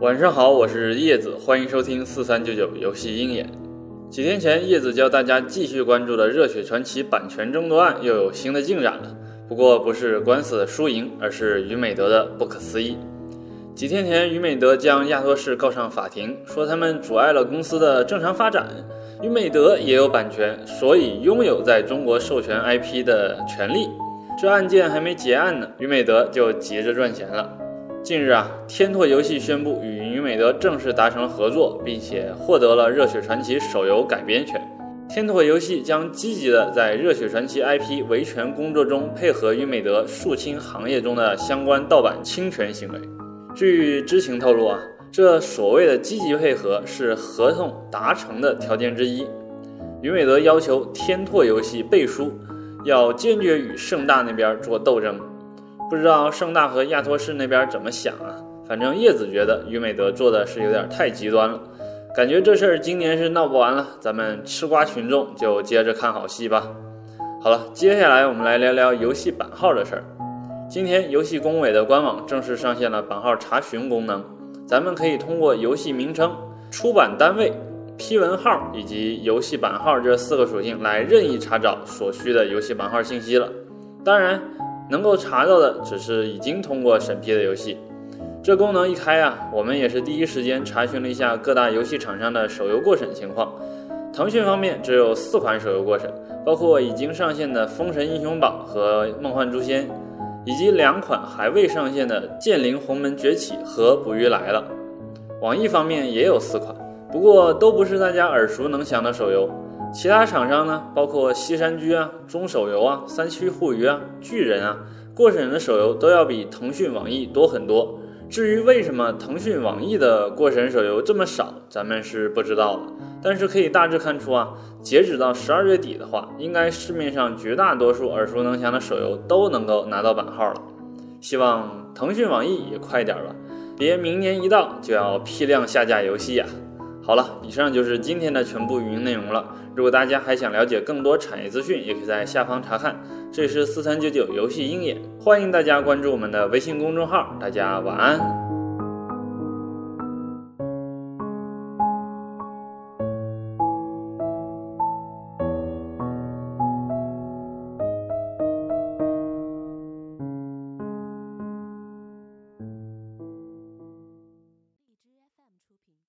晚上好，我是叶子，欢迎收听四三九九游戏鹰眼。几天前，叶子教大家继续关注的《热血传奇》版权争夺案又有新的进展了。不过不是官司的输赢，而是于美德的不可思议。几天前，于美德将亚托士告上法庭，说他们阻碍了公司的正常发展。于美德也有版权，所以拥有在中国授权 IP 的权利。这案件还没结案呢，于美德就急着赚钱了。近日啊，天拓游戏宣布与于美德正式达成了合作，并且获得了《热血传奇》手游改编权。天拓游戏将积极的在《热血传奇》IP 维权工作中配合于美德肃清行业中的相关盗版侵权行为。据知情透露啊，这所谓的积极配合是合同达成的条件之一。于美德要求天拓游戏背书，要坚决与盛大那边做斗争。不知道盛大和亚托士那边怎么想啊？反正叶子觉得于美德做的是有点太极端了，感觉这事儿今年是闹不完了。咱们吃瓜群众就接着看好戏吧。好了，接下来我们来聊聊游戏版号的事儿。今天游戏工委的官网正式上线了版号查询功能，咱们可以通过游戏名称、出版单位、批文号以及游戏版号这四个属性来任意查找所需的游戏版号信息了。当然。能够查到的只是已经通过审批的游戏。这功能一开啊，我们也是第一时间查询了一下各大游戏厂商的手游过审情况。腾讯方面只有四款手游过审，包括已经上线的《封神英雄榜》和《梦幻诛仙》，以及两款还未上线的《剑灵鸿门崛起》和《捕鱼来了》。网易方面也有四款，不过都不是大家耳熟能详的手游。其他厂商呢，包括西山居啊、中手游啊、三区互娱啊、巨人啊，过审的手游都要比腾讯、网易多很多。至于为什么腾讯、网易的过审手游这么少，咱们是不知道的。但是可以大致看出啊，截止到十二月底的话，应该市面上绝大多数耳熟能详的手游都能够拿到版号了。希望腾讯、网易也快点吧，别明年一到就要批量下架游戏呀。好了，以上就是今天的全部语音内容了。如果大家还想了解更多产业资讯，也可以在下方查看。这里是四三九九游戏鹰眼，欢迎大家关注我们的微信公众号。大家晚安。